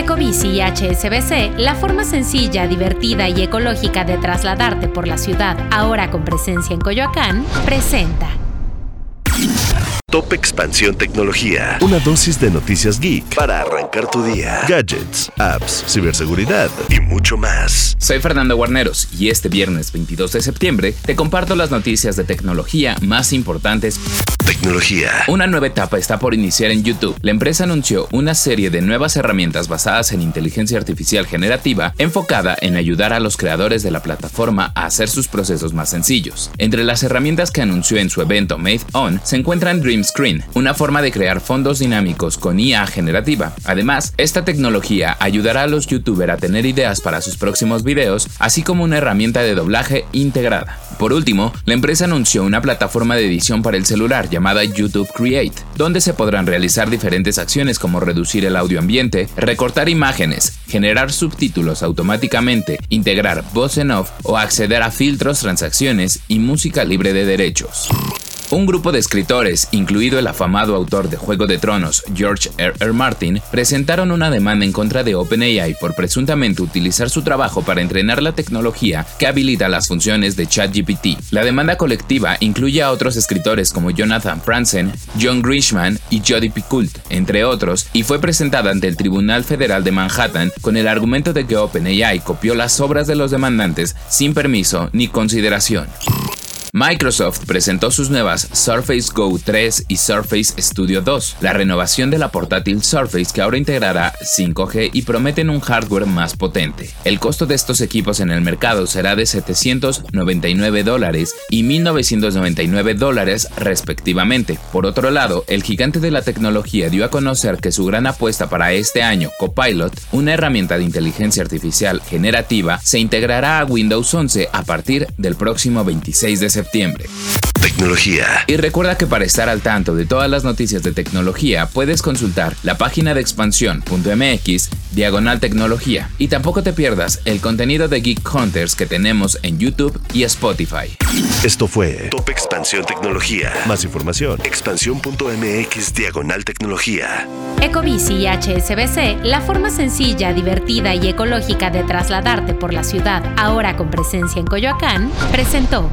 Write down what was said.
Ecobici y HSBC, la forma sencilla, divertida y ecológica de trasladarte por la ciudad, ahora con presencia en Coyoacán, presenta. Top Expansión Tecnología. Una dosis de noticias geek para arrancar tu día. Gadgets, apps, ciberseguridad y mucho más. Soy Fernando Guarneros y este viernes 22 de septiembre te comparto las noticias de tecnología más importantes. Tecnología. Una nueva etapa está por iniciar en YouTube. La empresa anunció una serie de nuevas herramientas basadas en inteligencia artificial generativa enfocada en ayudar a los creadores de la plataforma a hacer sus procesos más sencillos. Entre las herramientas que anunció en su evento Made On se encuentran Dream Screen, una forma de crear fondos dinámicos con IA generativa. Además, esta tecnología ayudará a los youtubers a tener ideas para sus próximos videos, así como una herramienta de doblaje integrada. Por último, la empresa anunció una plataforma de edición para el celular llamada YouTube Create, donde se podrán realizar diferentes acciones como reducir el audio ambiente, recortar imágenes, generar subtítulos automáticamente, integrar voz en off o acceder a filtros, transacciones y música libre de derechos. Un grupo de escritores, incluido el afamado autor de Juego de Tronos, George R. R. Martin, presentaron una demanda en contra de OpenAI por presuntamente utilizar su trabajo para entrenar la tecnología que habilita las funciones de ChatGPT. La demanda colectiva incluye a otros escritores como Jonathan Franzen, John Grishman y Jody Picoult, entre otros, y fue presentada ante el Tribunal Federal de Manhattan con el argumento de que OpenAI copió las obras de los demandantes sin permiso ni consideración. Microsoft presentó sus nuevas Surface Go 3 y Surface Studio 2, la renovación de la portátil Surface que ahora integrará 5G y prometen un hardware más potente. El costo de estos equipos en el mercado será de 799 dólares y 1999 dólares respectivamente. Por otro lado, el gigante de la tecnología dio a conocer que su gran apuesta para este año, Copilot, una herramienta de inteligencia artificial generativa, se integrará a Windows 11 a partir del próximo 26 de septiembre septiembre. Tecnología. Y recuerda que para estar al tanto de todas las noticias de tecnología puedes consultar la página de expansión.mx diagonal tecnología. Y tampoco te pierdas el contenido de Geek Hunters que tenemos en YouTube y Spotify. Esto fue Top Expansión Tecnología. Más información. Expansión.mx diagonal tecnología. Ecobici y HSBC, la forma sencilla, divertida y ecológica de trasladarte por la ciudad, ahora con presencia en Coyoacán, presentó.